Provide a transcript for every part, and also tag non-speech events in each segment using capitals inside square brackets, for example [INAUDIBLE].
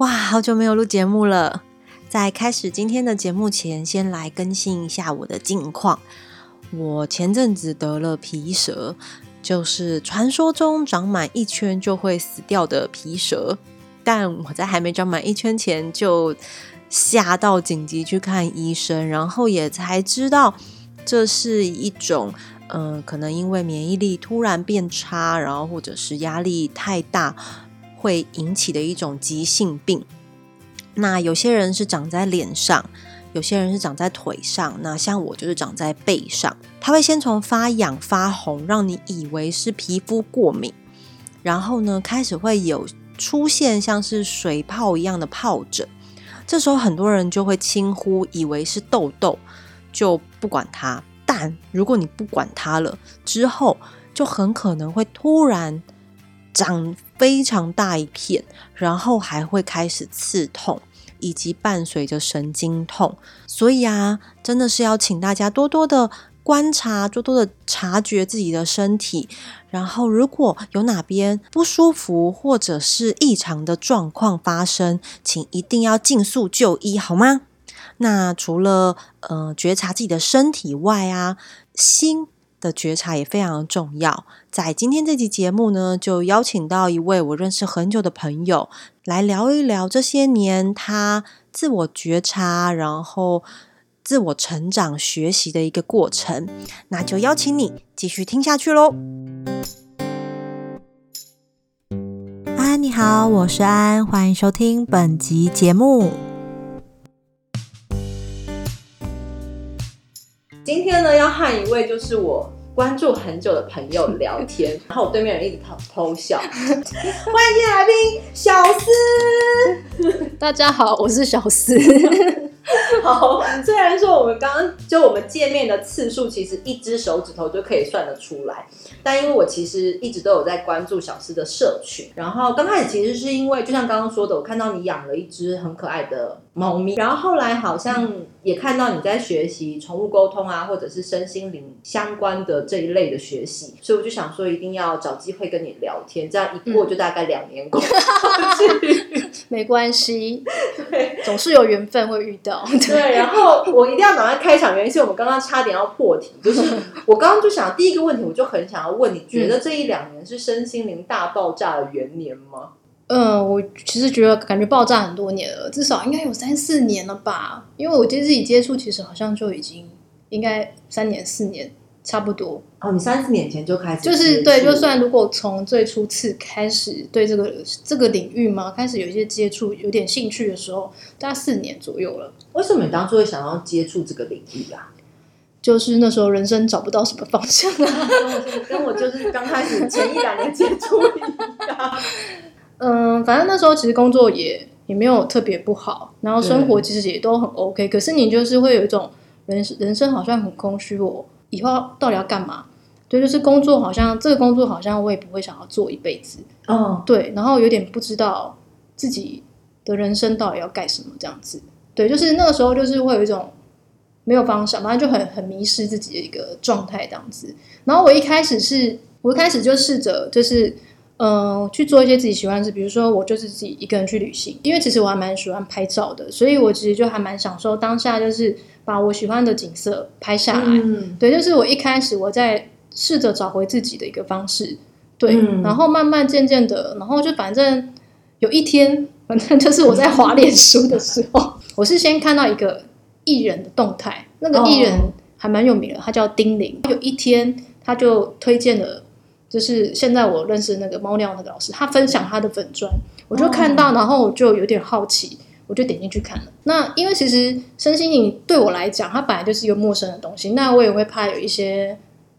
哇，好久没有录节目了。在开始今天的节目前，先来更新一下我的近况。我前阵子得了皮蛇，就是传说中长满一圈就会死掉的皮蛇。但我在还没长满一圈前就吓到紧急去看医生，然后也才知道这是一种，嗯，可能因为免疫力突然变差，然后或者是压力太大。会引起的一种急性病。那有些人是长在脸上，有些人是长在腿上。那像我就是长在背上。它会先从发痒发红，让你以为是皮肤过敏，然后呢开始会有出现像是水泡一样的疱疹。这时候很多人就会轻忽，以为是痘痘，就不管它。但如果你不管它了之后，就很可能会突然。长非常大一片，然后还会开始刺痛，以及伴随着神经痛。所以啊，真的是要请大家多多的观察，多多的察觉自己的身体。然后，如果有哪边不舒服或者是异常的状况发生，请一定要尽速就医，好吗？那除了呃觉察自己的身体外啊，心。的觉察也非常的重要。在今天这集节目呢，就邀请到一位我认识很久的朋友来聊一聊这些年他自我觉察，然后自我成长、学习的一个过程。那就邀请你继续听下去喽。安，你好，我是安，欢迎收听本集节目。今天呢，要和一位就是我关注很久的朋友聊天，然后我对面人一直偷偷笑。[LAUGHS] 欢迎今天来宾小思，大家好，我是小思。[LAUGHS] 好，虽然说我们刚刚就我们见面的次数，其实一只手指头就可以算得出来，但因为我其实一直都有在关注小思的社群，然后刚开始其实是因为就像刚刚说的，我看到你养了一只很可爱的猫咪，然后后来好像也看到你在学习宠物沟通啊，或者是身心灵相关的这一类的学习，所以我就想说一定要找机会跟你聊天，这样一过就大概两年过去，[LAUGHS] 没关系，对总是有缘分会遇到。[LAUGHS] 对，然后我一定要赶快开场，原因是我们刚刚差点要破题，就是 [LAUGHS] 我刚刚就想第一个问题，我就很想要问，你觉得这一两年是身心灵大爆炸的元年吗？嗯，我其实觉得感觉爆炸很多年了，至少应该有三四年了吧，因为我对自己接触，其实好像就已经应该三年四年。差不多哦，你三四年前就开始，就是对，就算如果从最初次开始对这个这个领域嘛，开始有一些接触，有点兴趣的时候，大概四年左右了。为什么你当初会想要接触这个领域啊？就是那时候人生找不到什么方向啊，[LAUGHS] 跟我就是刚开始前一两年接触一样。嗯，反正那时候其实工作也也没有特别不好，然后生活其实也都很 OK，可是你就是会有一种人人生好像很空虚哦。以后到底要干嘛？对，就是工作，好像这个工作好像我也不会想要做一辈子。哦，对，然后有点不知道自己的人生到底要干什么这样子。对，就是那个时候，就是会有一种没有方向，反正就很很迷失自己的一个状态这样子。然后我一开始是，我一开始就试着就是，嗯，去做一些自己喜欢的事，比如说我就是自己一个人去旅行，因为其实我还蛮喜欢拍照的，所以我其实就还蛮享受当下就是。把我喜欢的景色拍下来，嗯对，就是我一开始我在试着找回自己的一个方式，对，然后慢慢渐渐的，然后就反正有一天，反正就是我在滑 [LAUGHS] 脸书的时候，我是先看到一个艺人的动态，那个艺人还蛮有名的，他叫丁玲。有一天他就推荐了，就是现在我认识那个猫尿那个老师，他分享他的粉砖，我就看到，然后我就有点好奇。我就点进去看了。那因为其实身心灵对我来讲，它本来就是一个陌生的东西。那我也会怕有一些，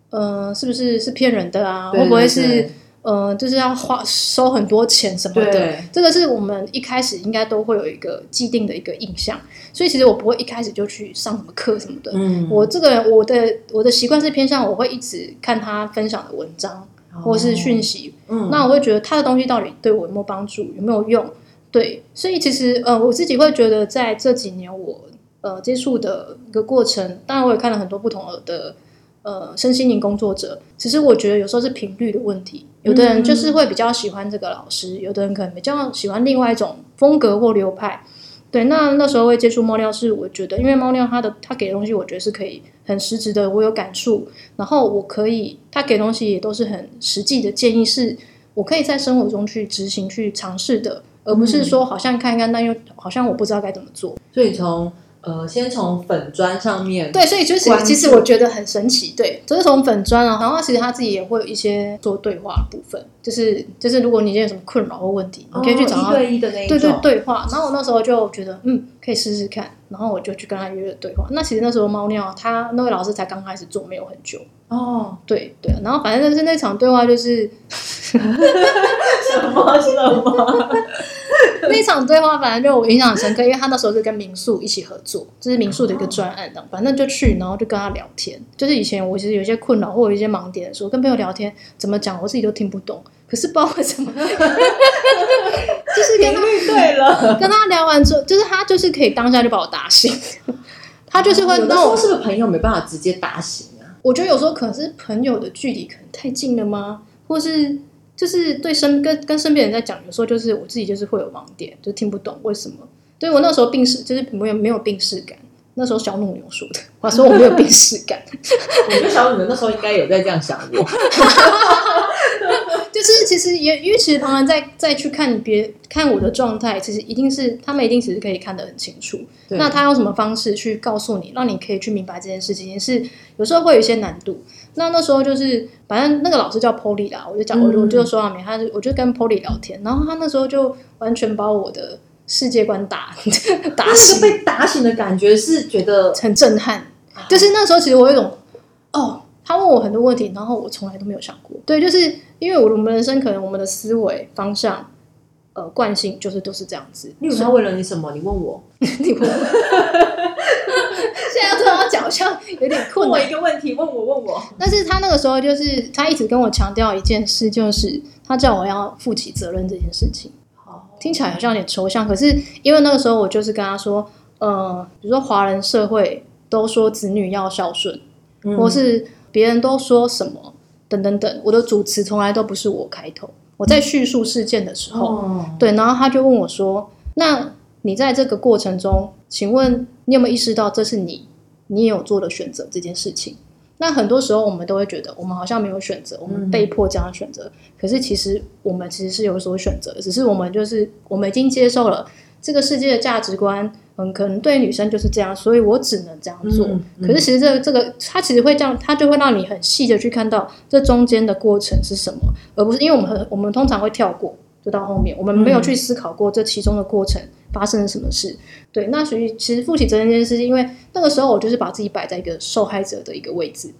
呃，是不是是骗人的啊？会不会是呃，就是要花收很多钱什么的？这个是我们一开始应该都会有一个既定的一个印象。所以其实我不会一开始就去上什么课什么的。嗯，我这个我的我的习惯是偏向我会一直看他分享的文章或是讯息。嗯，那我会觉得他的东西到底对我有没有帮助，有没有用？对，所以其实呃，我自己会觉得，在这几年我呃接触的一个过程，当然我也看了很多不同的呃身心灵工作者。其实我觉得有时候是频率的问题，有的人就是会比较喜欢这个老师，有的人可能比较喜欢另外一种风格或流派。对，那那时候会接触猫尿，是我觉得，因为猫尿它的它给的东西，我觉得是可以很实质的，我有感触，然后我可以，它给的东西也都是很实际的建议，是我可以在生活中去执行、去尝试的，而不是说好像看一看，但又好像我不知道该怎么做。所以从呃，先从粉砖上面，对，所以就是其实我觉得很神奇，对，就是从粉砖啊，然后其实他自己也会有一些做对话的部分，就是就是如果你有什么困扰或问题，你可以去找哦一。对一的那一对对，对话，然后我那时候就觉得，嗯，可以试试看，然后我就去跟他约了对话。那其实那时候猫尿，他那位老师才刚开始做，没有很久，哦，对对。然后反正就是那场对话，就是什么什么，[LAUGHS] 那场对话，反正就我印象很深刻，因为他那时候是跟民宿一起合作，这是民宿的一个专案的，反正就去，然后就跟他聊天。就是以前我其实有一些困扰或有一些盲点的时候，跟朋友聊天怎么讲，我自己都听不懂。可是不知道为什么，就是跟他 [LAUGHS] 率对了。[LAUGHS] 跟他聊完之后，就是他就是可以当下就把我打醒，他就是会有的时候让我。是不是朋友没办法直接打醒啊？我觉得有时候可能是朋友的距离可能太近了吗？或是就是对身跟跟身边人在讲，有时候就是我自己就是会有盲点，就听不懂为什么。对我那时候病视就是没有没有病视感，那时候小努牛说的，我说我没有病视感，[LAUGHS] 我觉得小女那时候应该有在这样想我。[LAUGHS] 就是其实也因为其实旁人在再去看别看我的状态，其实一定是他们一定其实可以看得很清楚。那他用什么方式去告诉你，让你可以去明白这件事情，也是有时候会有一些难度。那那时候就是，反正那个老师叫 Polly 啦，我就讲，我我就说到明，他就我就跟 Polly 聊天，然后他那时候就完全把我的世界观打打那醒个，被打醒的感觉是觉得很震撼。就是那时候其实我有一种，哦，他问我很多问题，然后我从来都没有想过。对，就是因为我的我们人生可能我们的思维方向，呃，惯性就是都是这样子。例如他为了你什么？你问我，[LAUGHS] 你问我，现在要突然要讲，好像有点困难。[LAUGHS] 个问题，问我问我。但是他那个时候就是他一直跟我强调一件事，就是他叫我要负起责任这件事情。听起来好像有点抽象，可是因为那个时候我就是跟他说，呃，比如说华人社会都说子女要孝顺，嗯或是别人都说什么等等等，我的主持从来都不是我开头。我在叙述事件的时候，哦，对，然后他就问我说：“那你在这个过程中，请问你有没有意识到这是你你也有做的选择这件事情？”那很多时候我们都会觉得我们好像没有选择，我们被迫这样选择。可是其实我们其实是有所选择的，只是我们就是我们已经接受了这个世界的价值观，嗯，可能对女生就是这样，所以我只能这样做。嗯嗯可是其实这个这个，它其实会这样，它就会让你很细的去看到这中间的过程是什么，而不是因为我们很我们通常会跳过，就到后面，我们没有去思考过这其中的过程发生了什么事。对，那属于其实负起责任这件事，情因为那个时候我就是把自己摆在一个受害者的一个位置。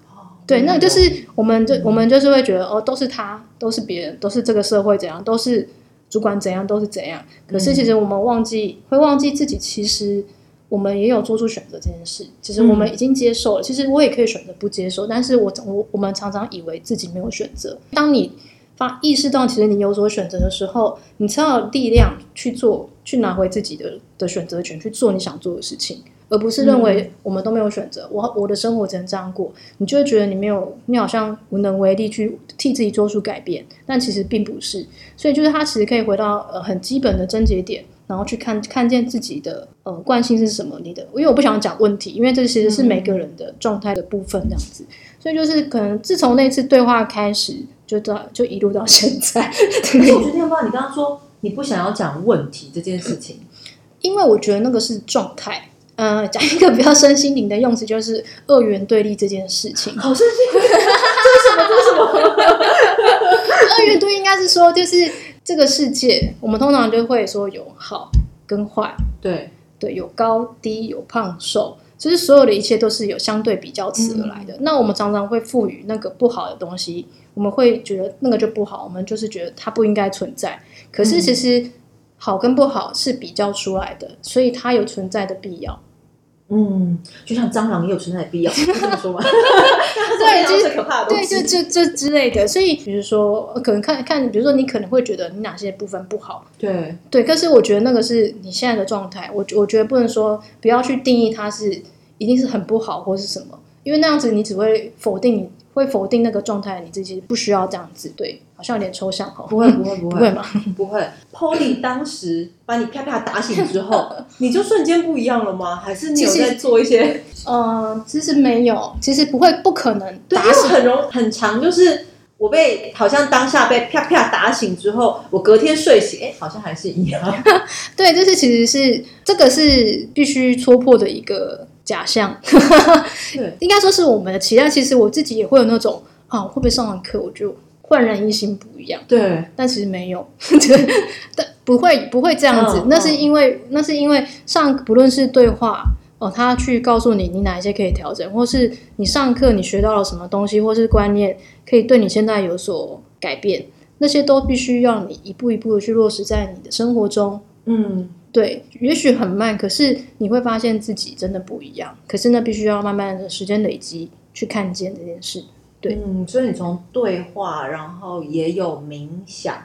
对，那就是我们就我们就是会觉得哦，都是他，都是别人，都是这个社会怎样，都是主管怎样，都是怎样。可是其实我们忘记，会忘记自己其实我们也有做出选择这件事。其实我们已经接受了，其实我也可以选择不接受，但是我我我们常常以为自己没有选择。当你发意识到其实你有所选择的时候，你才有力量去做，去拿回自己的的选择权，去做你想做的事情。而不是认为我们都没有选择，我我的生活只能这样过，你就会觉得你没有，你好像无能为力去替自己做出改变，但其实并不是。所以就是他其实可以回到呃很基本的症结点，然后去看看见自己的呃惯性是什么。你的，因为我不想讲问题，因为这其实是每个人的状态的部分这样子。所以就是可能自从那次对话开始，就到就一路到现在，可是我觉得天爸，你刚刚说你不想要讲问题这件事情，因为我觉得那个是状态。呃，讲一个比较身心灵的用词，就是二元对立这件事情。好生气，这是什么？这是什么？二元对立应该是说，就是这个世界，我们通常就会说有好跟坏，对，对，有高低，有胖瘦，就是所有的一切都是有相对比较词而来的。那我们常常会赋予那个不好的东西，我们会觉得那个就不好，我们就是觉得它不应该存在。可是其实好跟不好是比较出来的，所以它有存在的必要。嗯，就像蟑螂也有存在的必要，[LAUGHS] 是这么说吗？[LAUGHS] [LAUGHS] 对就是可怕的东对，就这这之类的。所以比如说，呃可能看看，比如说你可能会觉得你哪些部分不好。对，对，但是我觉得那个是你现在的状态，我我觉得不能说不要去定义它是一定是很不好或是什么，因为那样子你只会否定你会否定那个状态，你自己不需要这样子。对，好像有点抽象哈。不会不会不会 [LAUGHS] 不会吗？[LAUGHS] 不会。Polly 当时把你啪啪打醒之后，你就瞬间不一样了吗？还是你有在做一些？呃，其实没有，其实不会，不可能 [LAUGHS] 打死为很容很长，就是我被好像当下被啪啪打醒之后，我隔天睡醒，哎，好像还是一样。对，就是其实是这个是必须戳破的一个假象。对，应该说是我们的期待。其实我自己也会有那种啊，会不会上完课我就焕然一新不一样？对，但其实没有，[LAUGHS] 但不会不会这样子。嗯那是因为那是因为上不论是对话哦，他去告诉你你哪一些可以调整，或是你上课你学到了什么东西，或是观念可以对你现在有所改变，那些都必须要你一步一步的去落实在你的生活中。嗯，对，也许很慢，可是你会发现自己真的不一样。可是那必须要慢慢的时间累积去看见这件事。对嗯，所以你从对话，然后也有冥想，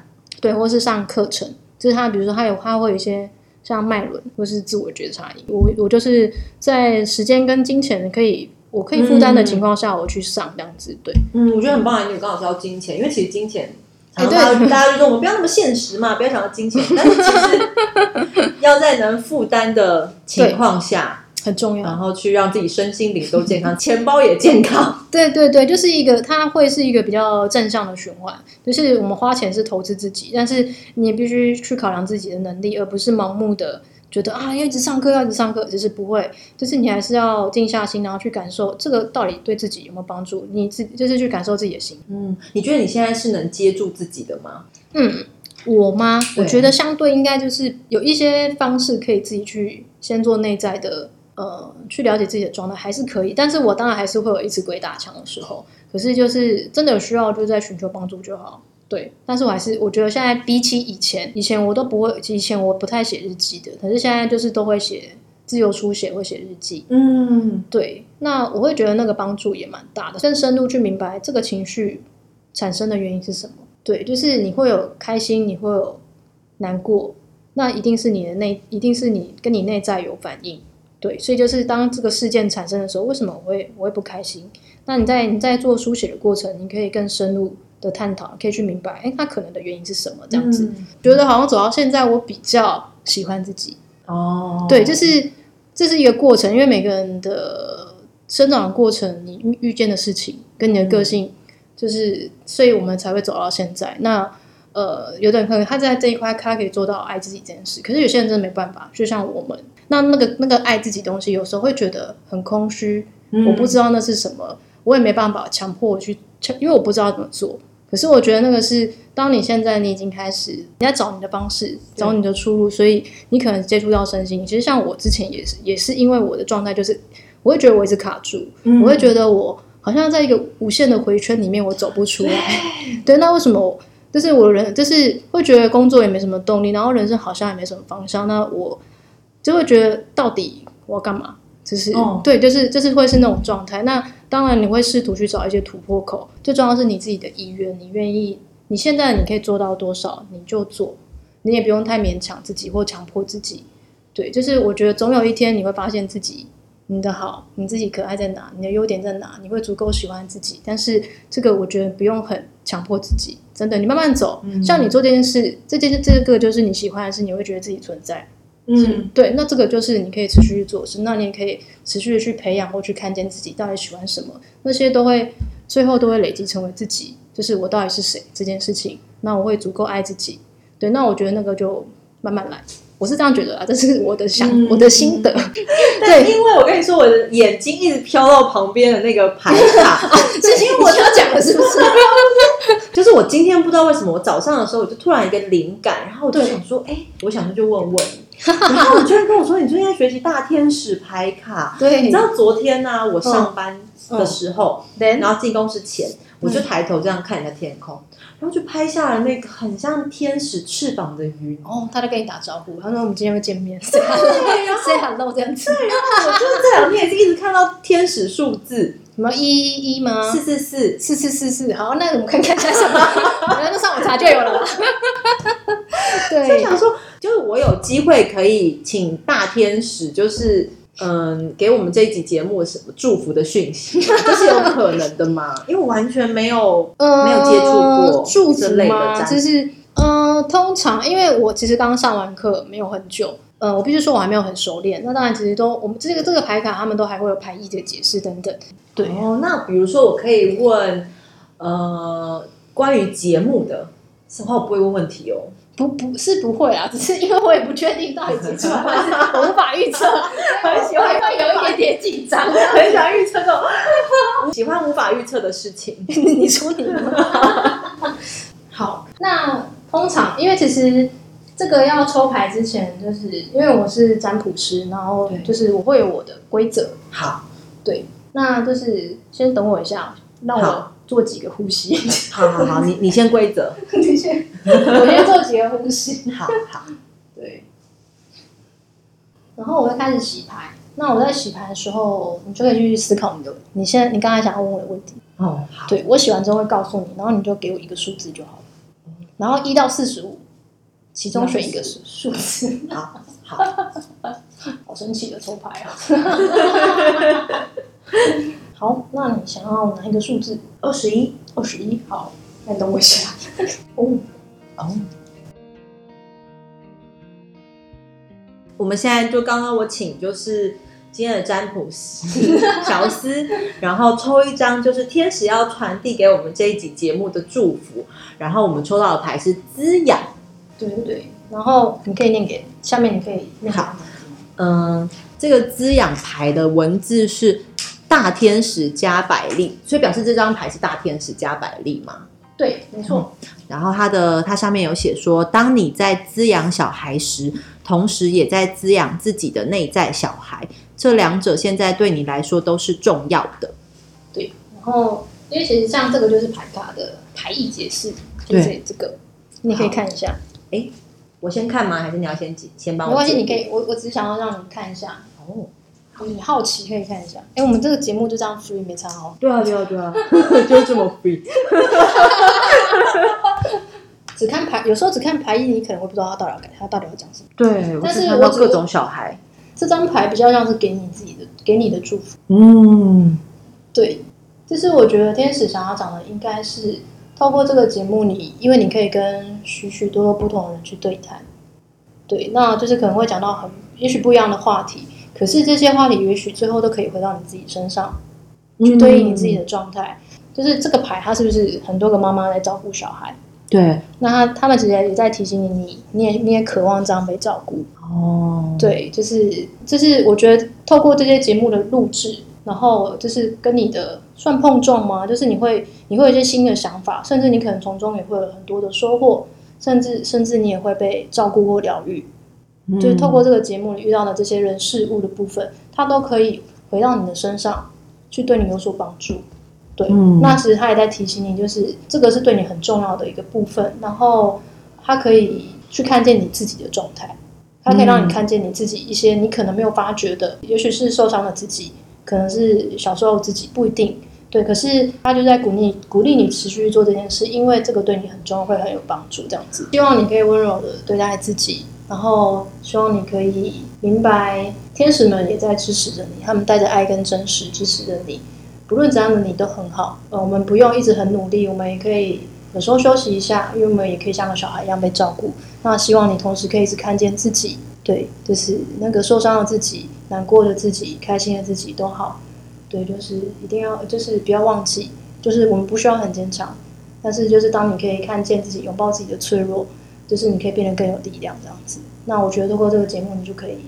对，或是上课程，就是他，比如说他有他会有一些像脉轮或是自我觉察，我我就是在时间跟金钱可以我可以负担的情况下，我去上这样子。对，嗯，我觉得很棒。你刚好提到金钱，因为其实金钱，哎常常大家大家就说我们不要那么现实嘛，不要想到金钱，但是其实 [LAUGHS] 要在能负担的情况下，很重要。然后去让自己身心灵都健康，[LAUGHS] 钱包也健康。对对对，就是一个，它会是一个比较正向的循环。就是我们花钱是投资自己，但是你也必须去考量自己的能力，而不是盲目的觉得啊要一直上课，要一直上课，就是不会。就是你还是要静下心，然后去感受这个到底对自己有没有帮助。你自就是去感受自己的心。嗯，你觉得你现在是能接住自己的吗？嗯，我吗？我觉得相对应该就是有一些方式可以自己去先做内在的。呃，去了解自己的状态还是可以，但是我当然还是会有一次鬼打墙的时候。可是就是真的有需要，就在寻求帮助就好。对，但是我还是我觉得现在比起以前，以前我都不会，以前我不太写日记的，可是现在就是都会写自由书写，会写日记。嗯，对，那我会觉得那个帮助也蛮大的，更深入去明白这个情绪产生的原因是什么。对，就是你会有开心，你会有难过，那一定是你的内，一定是你跟你内在有反应。对，所以就是当这个事件产生的时候，为什么我会我会不开心？那你在你在做书写的过程，你可以更深入的探讨，可以去明白，哎，他可能的原因是什么？这样子，嗯觉得好像走到现在，我比较喜欢自己。哦，对，就是这是一个过程，因为每个人的生长的过程，你遇遇见的事情跟你的个性，就是所以我们才会走到现在。那呃，有的人可能他在这一块他可以做到爱自己这件事，可是有些人真的没办法，就像我们，那那个那个爱自己东西，有时候会觉得很空虚，嗯我不知道那是什么，我也没办法强迫我去，因为我不知道怎么做。可是我觉得那个是，当你现在你已经开始你在找你的方式，找你的出路，所以你可能接触到身心。其实像我之前也是，也是因为我的状态就是，我会觉得我一直卡住，嗯我会觉得我好像在一个无限的回圈里面，我走不出来。对，那为什么我？就是我人，就是会觉得工作也没什么动力，然后人生好像也没什么方向，那我就会觉得到底我要干嘛？就是、哦对，就是就是会是那种状态。那当然你会试图去找一些突破口，最重要是你自己的意愿，你愿意，你现在你可以做到多少你就做，你也不用太勉强自己或强迫自己。对，就是我觉得总有一天你会发现自己你的好，你自己可爱在哪，你的优点在哪，你会足够喜欢自己。但是这个我觉得不用很强迫自己，真的，你慢慢走。像你做这件事，这件这个就是你喜欢的事，你会觉得自己存在。嗯，对，那这个就是你可以持续去做的事，那你也可以持续的去培养或去看见自己到底喜欢什么，那些都会最后都会累积成为自己，就是我到底是谁这件事情。那我会足够爱自己，对，那我觉得那个就慢慢来，我是这样觉得啊，这是我的想、嗯我的心得。但因为我跟你说，我的眼睛一直飘到旁边的那个牌卡，[LAUGHS] 是因为我要讲的是不是？[LAUGHS] 就是我今天不知道为什么，我早上的时候我就突然一个灵感，然后我就想说，哎、我想说就问问你，[LAUGHS] 然后我居然跟我说，你最近在学习大天使牌卡。[LAUGHS] 对，你知道昨天呢、我上班的时候，对然后进公司前，我就抬头这样看一下天空，然后就拍下了那个很像天使翅膀的云。哦，他在跟你打招呼，他说我们今天会见面，[LAUGHS] say hello，say hello 这样子。我就是这两天也是一直看到天使数字什么一一一吗？四四四，四四四四，好，那我们看看下什么，然后上网查就有了吧。就对，想说，就是我有机会可以请大天使，就是嗯，给我们这一集节目什么祝福的讯息？[LAUGHS] 这是有可能的吗？因为我完全没有没有接触过祝这类的就是嗯、呃通常因为我其实刚刚上完课没有很久，呃，我必须说我还没有很熟练。那当然，其实都我们这个这个牌卡，他们都还会有牌意的解释等等。对，哦，那比如说我可以问呃关于节目的，实话我不会问问题哦。不不是不会啊，只是因为我也不确定到底几出我无法预测，很喜欢会会有一点点紧张。很喜欢预测这种喜欢无法预测的事情。[LAUGHS] 你说你吗？[LAUGHS] 好，那通常因为其实这个要抽牌之前，就是因为我是占卜师，然后就是我会有我的规则，好，对，那就是先等我一下，让我好做几个呼吸。好好好，你你先规则。你先，我先做几个呼吸。好好，对，然后我会开始洗牌。那我在洗牌的时候，你就可以去思考你的，你现在你刚才想要问我的问题。哦好，对我洗完之后会告诉你，然后你就给我一个数字就好了。然后一到四十五，其中选一个数数字。好好，[LAUGHS] 好神奇的抽牌啊！[LAUGHS] 好，那你想要哪一个数字？二十一。二十一。好，那你等我一下。[LAUGHS] 哦，哦。我们现在就刚刚我请就是今天的占卜师 [LAUGHS] 乔斯，然后抽一张就是天使要传递给我们这一集节目的祝福，然后我们抽到的牌是滋养。对对对。然后你可以念给下面，你可以念好嗯，这个滋养牌的文字是大天使加百利，所以表示这张牌是大天使加百利嘛？对，没错。然后它的它上面有写说，当你在滋养小孩时，同时也在滋养自己的内在小孩，这两者现在对你来说都是重要的。对，然后因为其实像这个就是牌卡的牌意解释，就是对这个，你可以看一下。我先看吗？还是你要先先帮我？没关系，你可。以，我我只想要让你看一下，哦，你好奇可以看一下。哎，我们这个节目就这样 free 没差哦。对啊，对啊，对啊，[LAUGHS] 就这么 free。[LAUGHS] 只看牌，有时候只看牌意，你可能会不知道他到底要他到底要讲什么。对，但是看我各种小孩。这张牌比较像是给你自己的，给你的祝福。嗯，对，就是我觉得天使想要讲的，应该是透过这个节目你，因为你可以跟许许多多不同的人去对谈。对，那就是可能会讲到很也许不一样的话题，可是这些话题也许最后都可以回到你自己身上，去对应你自己的状态。就是这个牌，它是不是很多个妈妈在照顾小孩？对那他他们其实也在提醒你，你你也你也渴望这样被照顾。哦，对，就是就是我觉得透过这些节目的录制，然后就是跟你的算碰撞吗？就是你会你会有一些新的想法，甚至你可能从中也会有很多的收获，甚至甚至你也会被照顾或疗愈。嗯就是透过这个节目里遇到的这些人事物的部分，它都可以回到你的身上，去对你有所帮助。对，嗯那其实他也在提醒你，就是这个是对你很重要的一个部分，然后它可以去看见你自己的状态，它可以让你看见你自己一些你可能没有发觉的，也许是受伤的自己，可能是小时候自己不一定。对，可是他就在鼓励鼓励你持续去做这件事，因为这个对你很重要，会很有帮助。这样子，希望你可以温柔的对待自己，然后希望你可以明白，天使们也在支持着你，他们带着爱跟真实支持着你。不论怎样的你都很好，呃，我们不用一直很努力，我们也可以有时候休息一下，因为我们也可以像个小孩一样被照顾。那希望你同时可以一直看见自己，对，就是那个受伤的自己、难过的自己、开心的自己都好。对，就是一定要，就是不要忘记，就是我们不需要很坚强，但是就是当你可以看见自己，拥抱自己的脆弱，就是你可以变得更有力量这样子。那我觉得通过这个节目，你就可以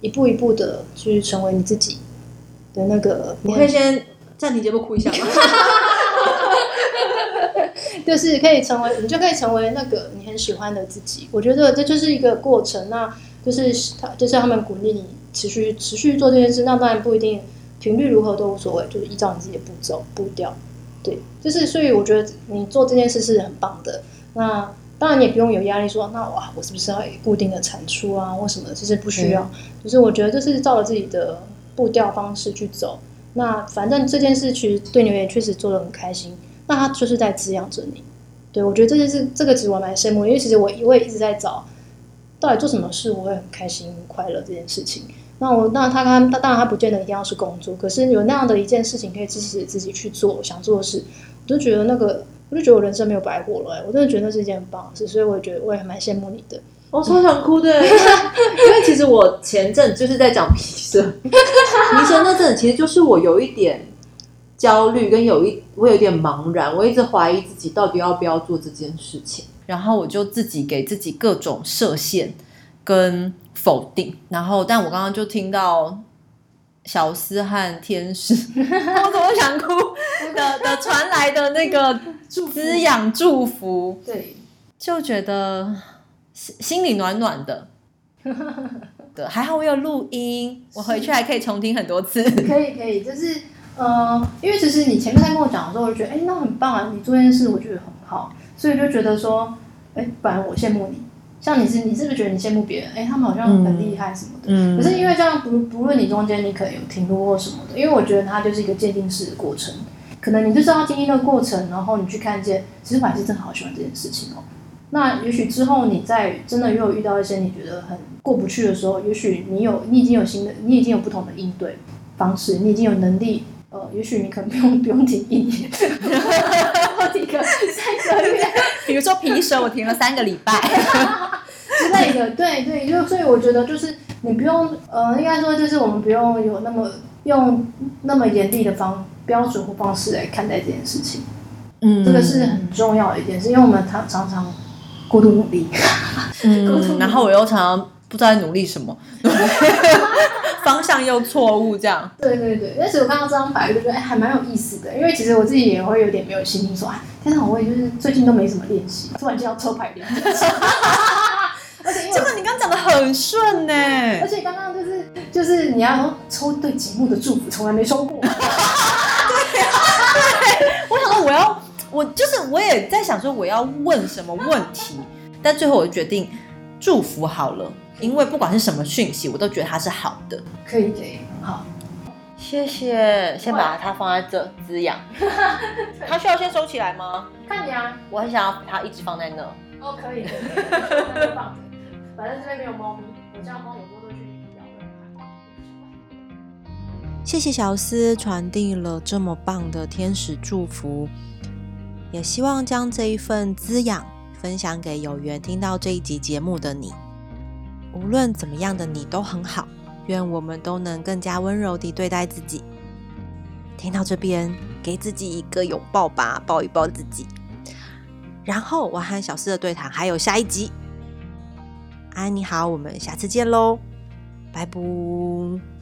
一步一步的去成为你自己的那个。你可以先暂停节目哭一下吗？[LAUGHS] 就是可以成为，你就可以成为那个你很喜欢的自己。我觉得这就是一个过程，那就是他，就是他们鼓励你持续持续做这件事。那当然不一定频率如何都无所谓，就是依照你自己的步骤步调。对，就是所以我觉得你做这件事是很棒的。那当然你也不用有压力说，那哇，我是不是要有固定的产出啊，或什么？其实不需要，就是我觉得就是照着自己的步调方式去走。那反正这件事其实对你也确实做的很开心，那它就是在滋养着你。对我觉得这件事，这个其实我蛮羡慕，因为其实我我也一直在找，到底做什么事我会很开心、快乐这件事情。那我那他他当然他不见得一定要是工作，可是有那样的一件事情可以支持自己去做想做的事，我就觉得那个我就觉得我人生没有白活了、欸，我真的觉得那是一件很棒的事，所以我也觉得我也蛮羡慕你的。我超想哭的，[LAUGHS] 因为其实我前阵就是在讲皮生，皮生那阵其实就是我有一点焦虑，跟有一我有一点茫然，我一直怀疑自己到底要不要做这件事情，然后我就自己给自己各种设限跟否定，然后但我刚刚就听到小思和天使，我怎么想哭的的传来的那个滋养祝福，对，就觉得心心里暖暖的。对，还好我有录音，我回去还可以重听很多次。可以可以，就是呃，因为其实你前面在跟我讲的时候，我就觉得哎、那很棒啊，你做这件事我觉得很好，所以就觉得说，哎、本来我羡慕你，像你是你是不是觉得你羡慕别人？哎、他们好像很厉害什么的。嗯可是因为这样不不论你中间你可能有停顿或什么的，因为我觉得它就是一个鉴定式的过程，可能你就知道经历那个过程，然后你去看见，其实我还是真的好喜欢这件事情哦。那也许之后你在真的又有遇到一些你觉得很过不去的时候，也许你有你已经有新的，你已经有不同的应对方式，你已经有能力，呃，也许你可能不用不用停一年，[LAUGHS] 或停个三个月比如说皮蛇，我停了三个礼拜。之类的，对对，就所以我觉得就是你不用，呃，应该说就是我们不用有那么用那么严厉的方标准或方式来看待这件事情，嗯。这个是很重要的一件事，因为我们常常常过度努力，嗯，[LAUGHS] 然后我又常常不知道在努力什么，[LAUGHS] 方向又错误，这样。对对对，但是我看到这张牌，我就觉得哎，还蛮有意思的。因为其实我自己也会有点没有信心，说啊，天哪，我也就是最近都没什么练习，突然就要抽牌练习。而且因为这个你刚刚讲的很顺呢。而且刚刚就是就是你要抽对节目的祝福，从来没抽过。[LAUGHS] 对我想说我要，我就是我也在想说我要问什么问题，但最后我就决定祝福好了，因为不管是什么讯息，我都觉得它是好的。可以可以，好。谢谢，先把它放在这滋养。[LAUGHS] 它需要先收起来吗？看你啊，我很想要它一直放在那。哦，可以可以，可以那就放着。反正这边没有猫咪，我家猫有时候都去。谢谢小思传递了这么棒的天使祝福，也希望将这一份滋养分享给有缘听到这一集节目的你。无论怎么样的你都很好，愿我们都能更加温柔地对待自己。听到这边，给自己一个拥抱吧，抱一抱自己。然后我和小四的对谈还有下一集。安，你好，我们下次见喽，拜拜。